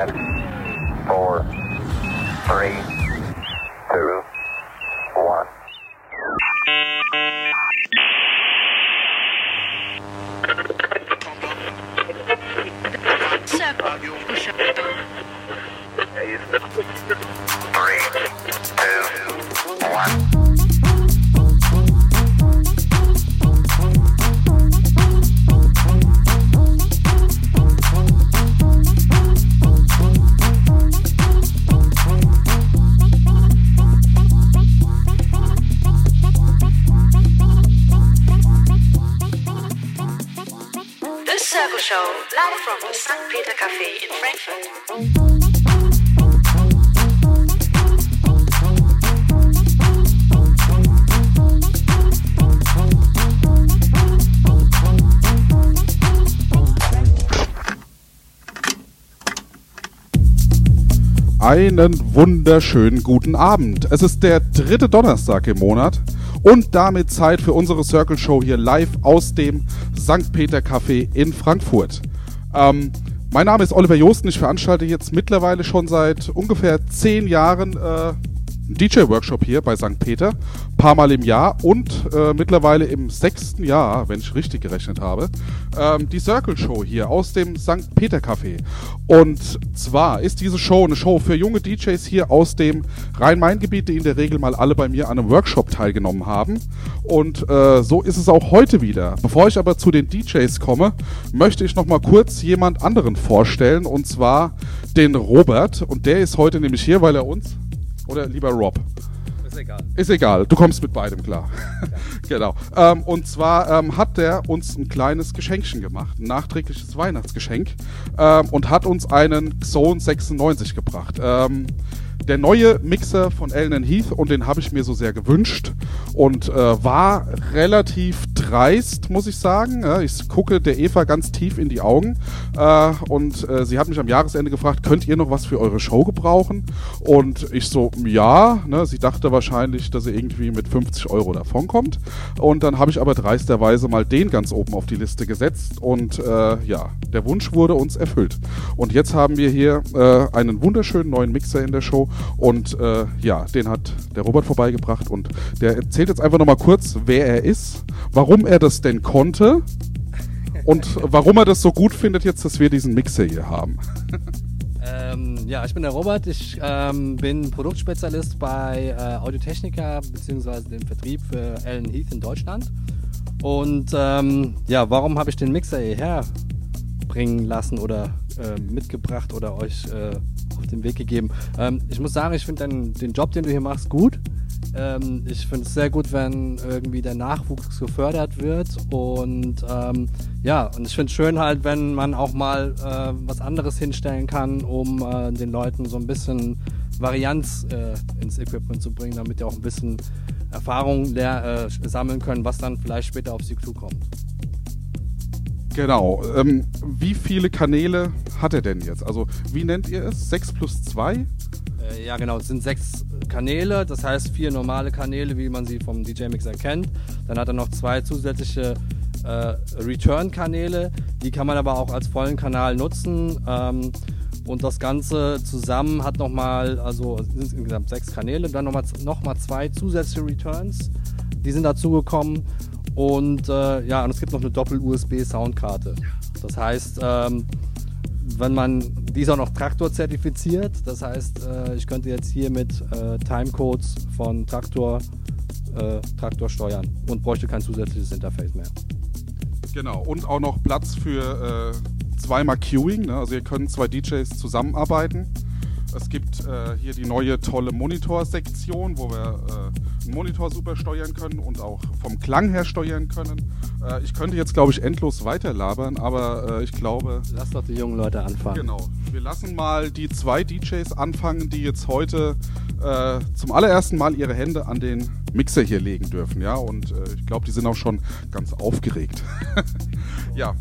Five, four, three, Einen wunderschönen guten Abend. Es ist der dritte Donnerstag im Monat und damit Zeit für unsere Circle Show hier live aus dem St. Peter Café in Frankfurt. Ähm, mein Name ist Oliver Josten. Ich veranstalte jetzt mittlerweile schon seit ungefähr zehn Jahren äh, DJ-Workshop hier bei St. Peter. Paar Mal im Jahr und äh, mittlerweile im sechsten Jahr, wenn ich richtig gerechnet habe, ähm, die Circle Show hier aus dem St. Peter Café. Und zwar ist diese Show eine Show für junge DJs hier aus dem Rhein-Main-Gebiet, die in der Regel mal alle bei mir an einem Workshop teilgenommen haben. Und äh, so ist es auch heute wieder. Bevor ich aber zu den DJs komme, möchte ich noch mal kurz jemand anderen vorstellen und zwar den Robert. Und der ist heute nämlich hier, weil er uns oder lieber Rob? Ist egal. Ist egal, du kommst mit beidem klar. genau. Ähm, und zwar ähm, hat der uns ein kleines Geschenkchen gemacht, ein nachträgliches Weihnachtsgeschenk ähm, und hat uns einen Xone 96 gebracht. Ähm, der neue Mixer von Ellen Heath und den habe ich mir so sehr gewünscht und äh, war relativ dreist, muss ich sagen. Ich gucke der Eva ganz tief in die Augen äh, und äh, sie hat mich am Jahresende gefragt, könnt ihr noch was für eure Show gebrauchen? Und ich so, ja. Ne, sie dachte wahrscheinlich, dass sie irgendwie mit 50 Euro davonkommt. Und dann habe ich aber dreisterweise mal den ganz oben auf die Liste gesetzt und äh, ja, der Wunsch wurde uns erfüllt. Und jetzt haben wir hier äh, einen wunderschönen neuen Mixer in der Show und äh, ja, den hat der Robert vorbeigebracht und der erzählt jetzt einfach nochmal kurz, wer er ist, warum er das denn konnte und warum er das so gut findet jetzt, dass wir diesen Mixer hier haben. Ähm, ja, ich bin der Robert. Ich ähm, bin Produktspezialist bei äh, Audiotechnica bzw. dem Vertrieb für Allen Heath in Deutschland. Und ähm, ja, warum habe ich den Mixer hierher bringen lassen oder äh, mitgebracht oder euch äh, auf den Weg gegeben? Ähm, ich muss sagen, ich finde den, Job, den du hier machst, gut. Ähm, ich finde es sehr gut, wenn irgendwie der Nachwuchs gefördert wird und ähm, ja, und ich finde es schön halt, wenn man auch mal äh, was anderes hinstellen kann, um äh, den Leuten so ein bisschen Varianz äh, ins Equipment zu bringen, damit die auch ein bisschen Erfahrung äh, sammeln können, was dann vielleicht später auf sie zukommt. Genau. Ähm, wie viele Kanäle hat er denn jetzt? Also, wie nennt ihr es? 6 plus 2? Äh, ja, genau. Es sind sechs Kanäle, das heißt vier normale Kanäle, wie man sie vom DJ-Mixer kennt. Dann hat er noch zwei zusätzliche äh, Return-Kanäle. Die kann man aber auch als vollen Kanal nutzen. Ähm, und das Ganze zusammen hat nochmal, also sind insgesamt sechs Kanäle, dann nochmal noch mal zwei zusätzliche Returns. Die sind dazugekommen. Und äh, ja, und es gibt noch eine Doppel-USB-Soundkarte. Das heißt, ähm, wenn man, die ist auch noch Traktor zertifiziert. Das heißt, äh, ich könnte jetzt hier mit äh, Timecodes von Traktor, äh, Traktor steuern und bräuchte kein zusätzliches Interface mehr. Genau. Und auch noch Platz für äh, zweimal Queuing. Ne? Also, ihr könnt zwei DJs zusammenarbeiten. Es gibt äh, hier die neue tolle Monitor-Sektion, wo wir äh, einen Monitor super steuern können und auch vom Klang her steuern können. Äh, ich könnte jetzt, glaube ich, endlos weiterlabern, aber äh, ich glaube, Lass doch die jungen Leute anfangen. Genau. Wir lassen mal die zwei DJs anfangen, die jetzt heute äh, zum allerersten Mal ihre Hände an den Mixer hier legen dürfen. Ja, und äh, ich glaube, die sind auch schon ganz aufgeregt. ja.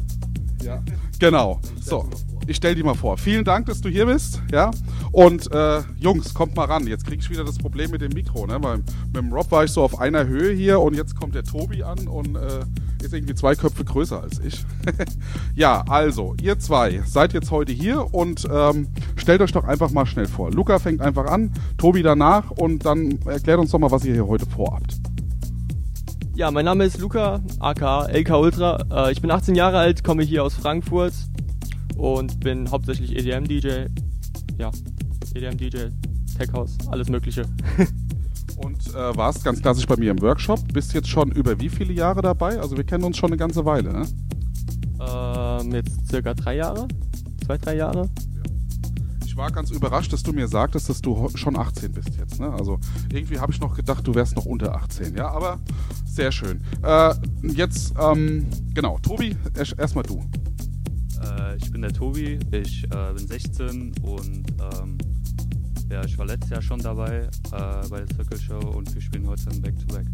Ja. Genau. So. ich stell die mal vor. Vielen Dank, dass du hier bist. Ja. Und äh, Jungs, kommt mal ran. Jetzt krieg ich wieder das Problem mit dem Mikro. Ne? Weil mit dem Rob war ich so auf einer Höhe hier und jetzt kommt der Tobi an und äh, ist irgendwie zwei Köpfe größer als ich. ja, also, ihr zwei seid jetzt heute hier und ähm, stellt euch doch einfach mal schnell vor. Luca fängt einfach an, Tobi danach und dann erklärt uns doch mal, was ihr hier heute vorhabt. Ja, mein Name ist Luca, aka LK Ultra. Äh, ich bin 18 Jahre alt, komme hier aus Frankfurt und bin hauptsächlich EDM-DJ. Ja, EDM-DJ, Tech House, alles Mögliche. Und äh, warst ganz klassisch bei mir im Workshop. Bist jetzt schon über wie viele Jahre dabei? Also wir kennen uns schon eine ganze Weile, ne? ähm, jetzt circa drei Jahre, zwei, drei Jahre. Ich war ganz überrascht, dass du mir sagtest, dass du ho- schon 18 bist jetzt. Ne? Also irgendwie habe ich noch gedacht, du wärst noch unter 18. Ja, aber sehr schön. Äh, jetzt, ähm, genau, Tobi, erst- erstmal du. Äh, ich bin der Tobi, ich äh, bin 16 und ähm, ja, ich war letztes Jahr schon dabei äh, bei der Circle Show und wir spielen heute ein Back-to-Back.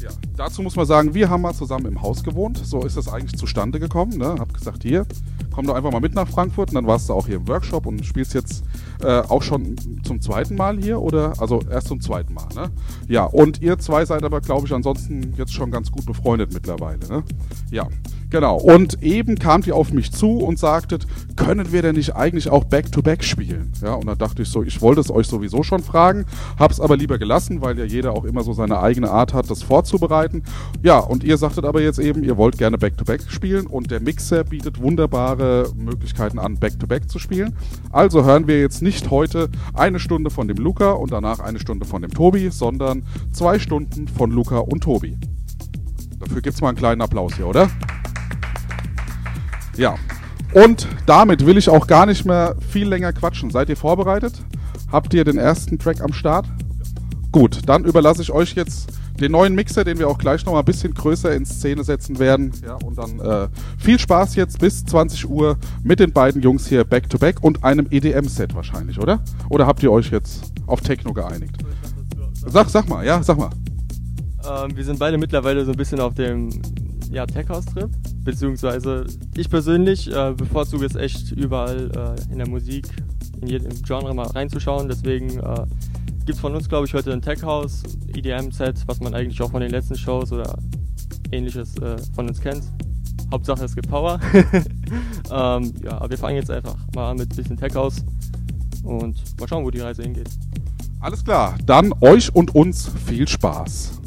Ja, dazu muss man sagen, wir haben mal zusammen im Haus gewohnt. So ist das eigentlich zustande gekommen. Ne? Hab gesagt, hier, komm doch einfach mal mit nach Frankfurt. Und dann warst du auch hier im Workshop und spielst jetzt äh, auch schon zum zweiten Mal hier oder? Also erst zum zweiten Mal, ne? Ja, und ihr zwei seid aber, glaube ich, ansonsten jetzt schon ganz gut befreundet mittlerweile, ne? Ja, genau. Und eben kamt ihr auf mich zu und sagtet, können wir denn nicht eigentlich auch Back-to-Back spielen? Ja, und dann dachte ich so, ich wollte es euch sowieso schon fragen, hab's aber lieber gelassen, weil ja jeder auch immer so seine eigene Art hat, das vorzubereiten. Ja, und ihr sagtet aber jetzt eben, ihr wollt gerne Back-to-Back spielen und der Mixer bietet wunderbare Möglichkeiten an, Back-to-Back zu spielen. Also hören wir jetzt nicht heute eine Stunde von dem Luca und danach eine Stunde von dem Tobi, sondern zwei Stunden von Luca und Tobi. Dafür gibt's mal einen kleinen Applaus hier, oder? Ja. Und damit will ich auch gar nicht mehr viel länger quatschen. Seid ihr vorbereitet? Habt ihr den ersten Track am Start? Gut, dann überlasse ich euch jetzt den neuen Mixer, den wir auch gleich noch mal ein bisschen größer in Szene setzen werden. Ja, und dann äh, viel Spaß jetzt bis 20 Uhr mit den beiden Jungs hier back to back und einem EDM-Set wahrscheinlich, oder? Oder habt ihr euch jetzt auf Techno geeinigt? Sag, sag mal, ja, sag mal. Ähm, wir sind beide mittlerweile so ein bisschen auf dem ja, Tech-House-Trip. Beziehungsweise ich persönlich äh, bevorzuge es echt überall äh, in der Musik, in jedem Genre mal reinzuschauen. Deswegen äh, gibt es von uns, glaube ich, heute ein Tech-House, EDM-Set, was man eigentlich auch von den letzten Shows oder ähnliches äh, von uns kennt. Hauptsache es gibt Power. ähm, ja, aber wir fangen jetzt einfach mal an mit ein bisschen Tech-House und mal schauen, wo die Reise hingeht. Alles klar, dann euch und uns viel Spaß.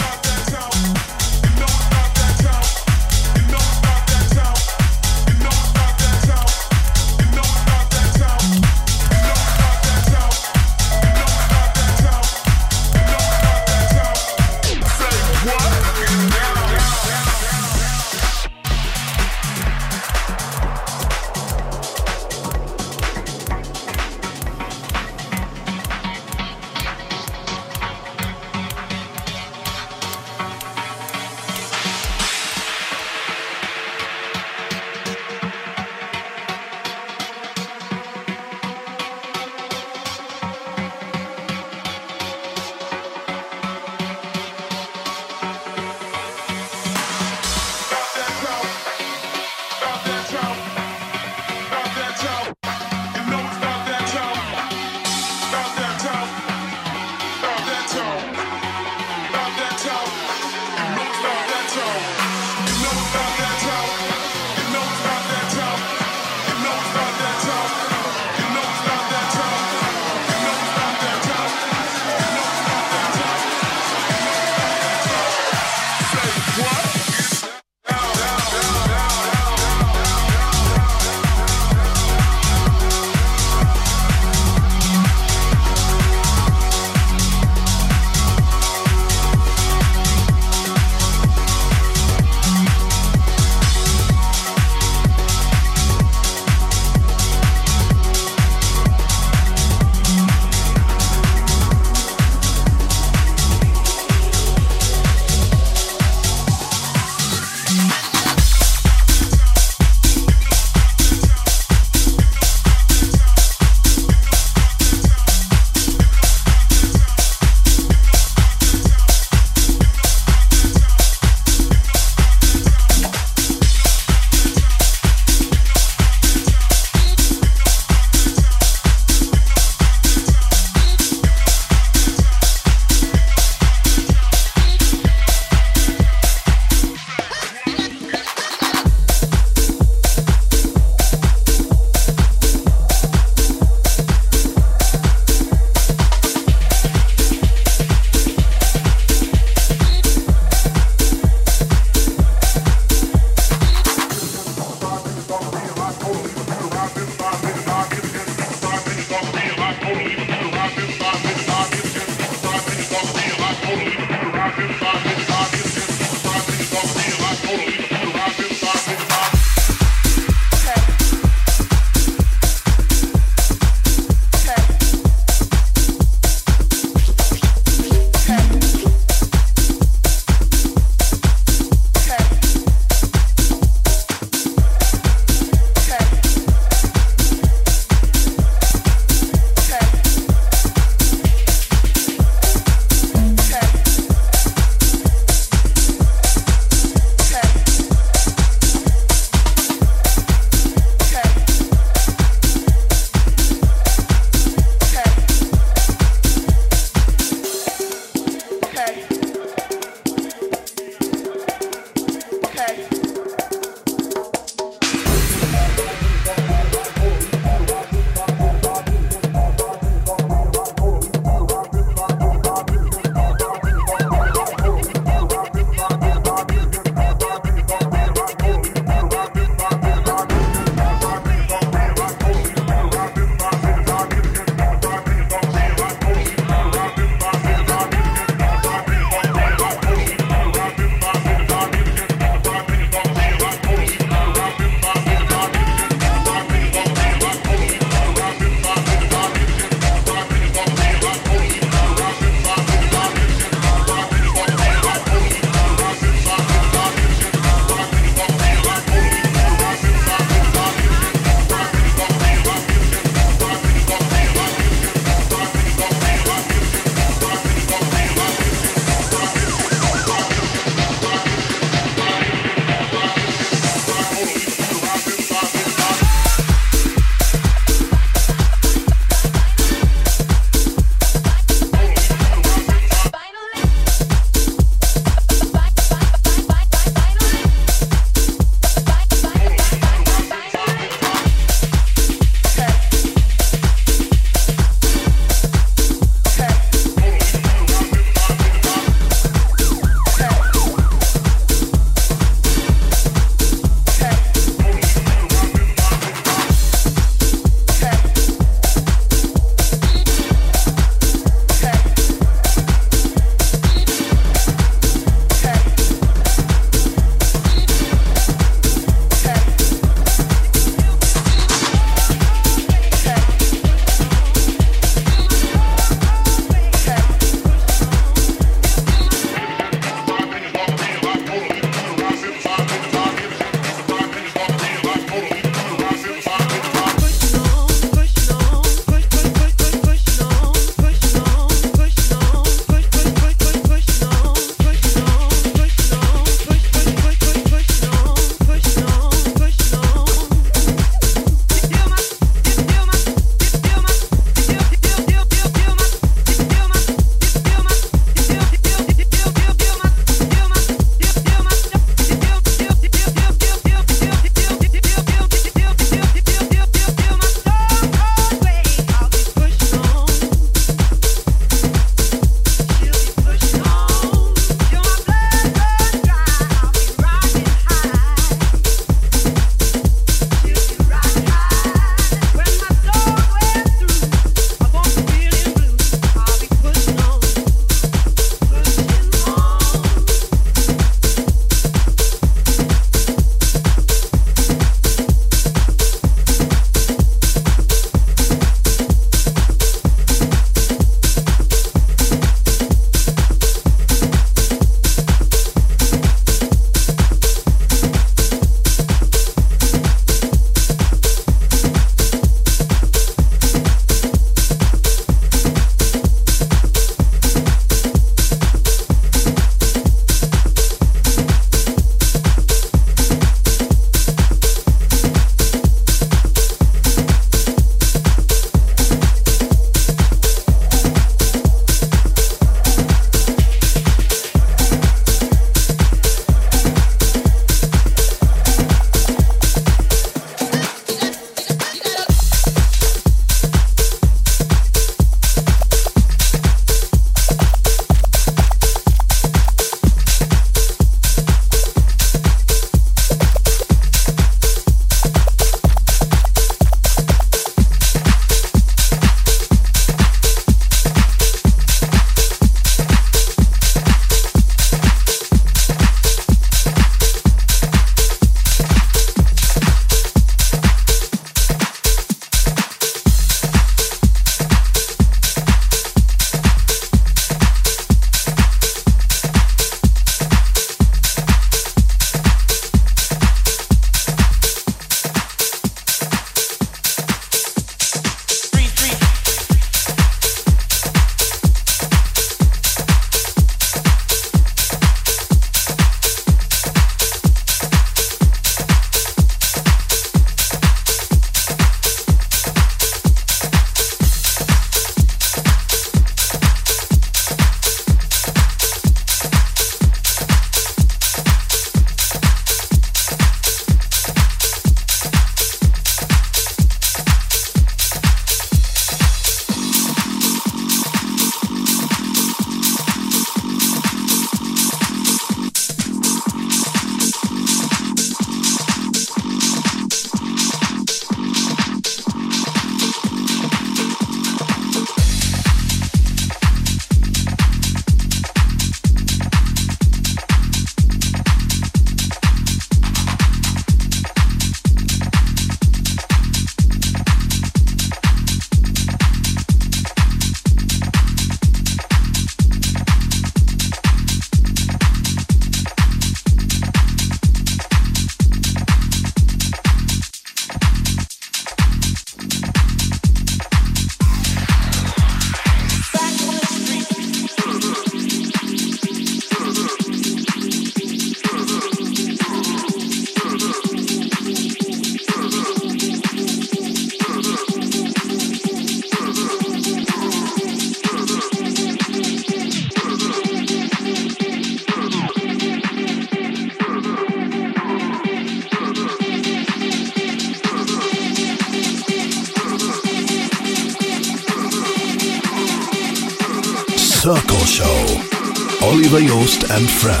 And friends.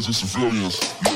as and civilians.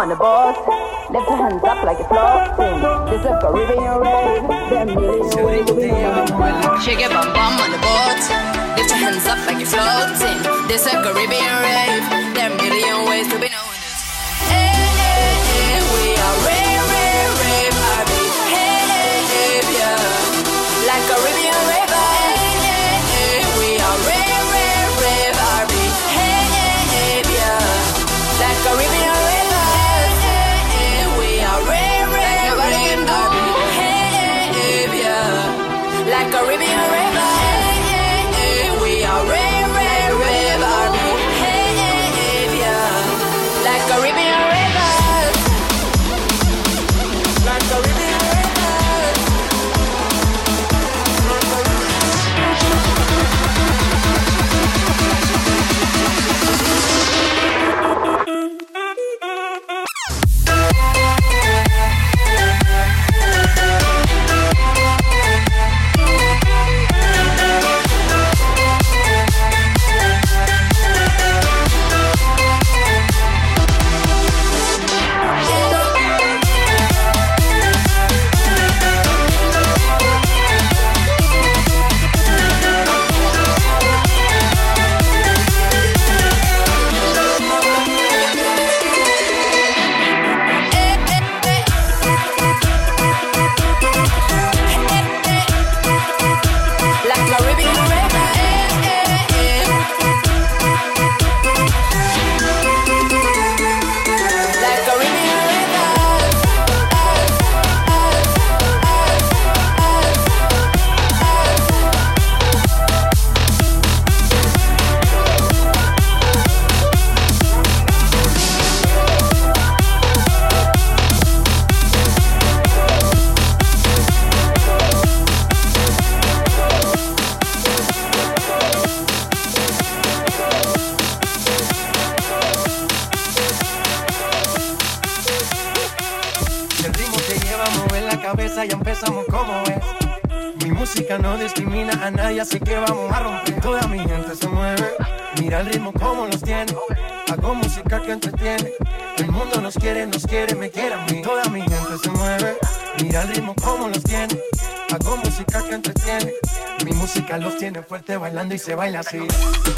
On the boat. Se baila así.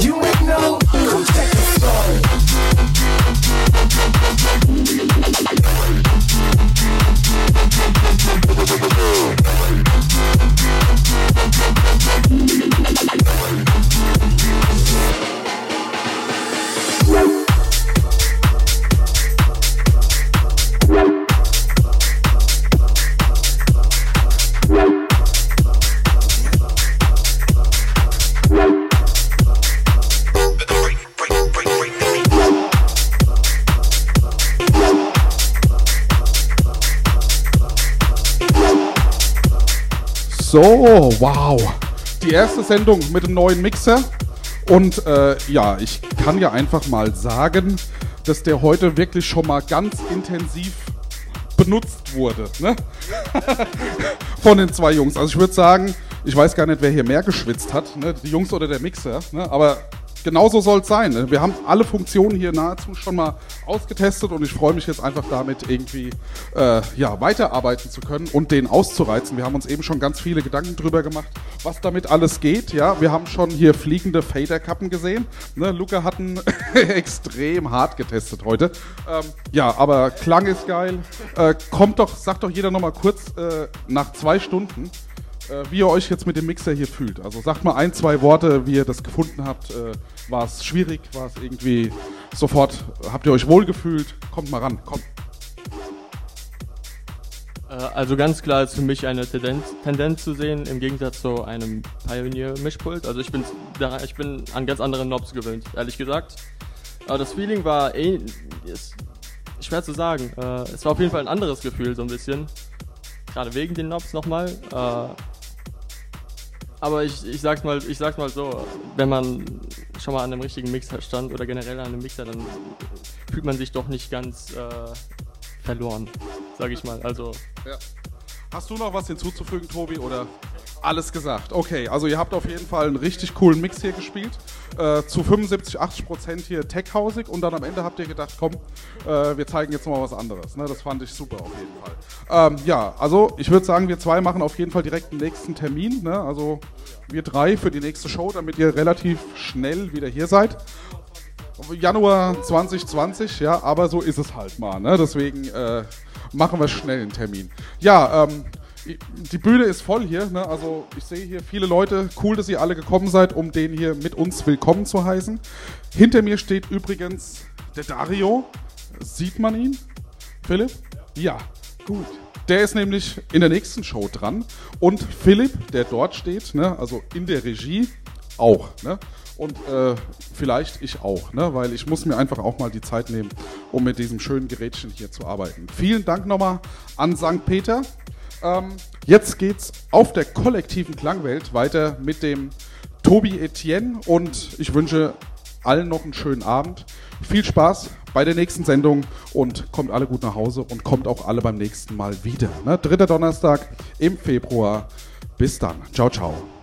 You ain't no protector. So, wow. Die erste Sendung mit dem neuen Mixer. Und äh, ja, ich kann ja einfach mal sagen, dass der heute wirklich schon mal ganz intensiv benutzt wurde. Ne? Von den zwei Jungs. Also ich würde sagen, ich weiß gar nicht, wer hier mehr geschwitzt hat, ne? die Jungs oder der Mixer. Ne? Aber genauso soll es sein. Wir haben alle Funktionen hier nahezu schon mal ausgetestet und ich freue mich jetzt einfach damit irgendwie äh, ja, weiterarbeiten zu können und den auszureizen. Wir haben uns eben schon ganz viele Gedanken drüber gemacht, was damit alles geht. Ja, wir haben schon hier fliegende Faderkappen gesehen. Ne? Luca hat einen extrem hart getestet heute. Ähm, ja, aber Klang ist geil. Äh, kommt doch, sagt doch jeder noch mal kurz äh, nach zwei Stunden wie ihr euch jetzt mit dem Mixer hier fühlt. Also sagt mal ein, zwei Worte, wie ihr das gefunden habt. Äh, war es schwierig? War es irgendwie sofort? Habt ihr euch wohlgefühlt? Kommt mal ran, kommt. Äh, Also ganz klar ist für mich eine Tendenz, Tendenz zu sehen, im Gegensatz zu einem Pioneer-Mischpult. Also ich bin, ich bin an ganz andere Knobs gewöhnt, ehrlich gesagt. Aber das Feeling war eh, ist schwer zu sagen. Äh, es war auf jeden Fall ein anderes Gefühl, so ein bisschen. Gerade wegen den Knobs nochmal. Aber ich, ich sag's mal, ich sag's mal so, wenn man schon mal an einem richtigen Mixer stand oder generell an einem Mixer, dann fühlt man sich doch nicht ganz äh, verloren, sag ich mal. Also Ja. Hast du noch was hinzuzufügen, Tobi, oder alles gesagt? Okay, also ihr habt auf jeden Fall einen richtig coolen Mix hier gespielt. Äh, zu 75, 80 Prozent hier tech-hausig und dann am Ende habt ihr gedacht, komm, äh, wir zeigen jetzt noch mal was anderes. Ne? Das fand ich super auf jeden Fall. Ähm, ja, also ich würde sagen, wir zwei machen auf jeden Fall direkt den nächsten Termin. Ne? Also wir drei für die nächste Show, damit ihr relativ schnell wieder hier seid. Januar 2020, ja, aber so ist es halt mal. Ne? Deswegen äh, machen wir schnell einen Termin. Ja, ähm, die Bühne ist voll hier. Ne? Also ich sehe hier viele Leute. Cool, dass ihr alle gekommen seid, um den hier mit uns willkommen zu heißen. Hinter mir steht übrigens der Dario. Sieht man ihn? Philipp? Ja, gut. Der ist nämlich in der nächsten Show dran. Und Philipp, der dort steht, ne, also in der Regie, auch. Ne? Und äh, vielleicht ich auch, ne? weil ich muss mir einfach auch mal die Zeit nehmen, um mit diesem schönen Gerätchen hier zu arbeiten. Vielen Dank nochmal an St. Peter. Ähm, jetzt geht's auf der kollektiven Klangwelt weiter mit dem Tobi Etienne und ich wünsche allen noch einen schönen Abend. Viel Spaß bei der nächsten Sendung und kommt alle gut nach Hause und kommt auch alle beim nächsten Mal wieder. Ne? Dritter Donnerstag im Februar. Bis dann. Ciao, ciao.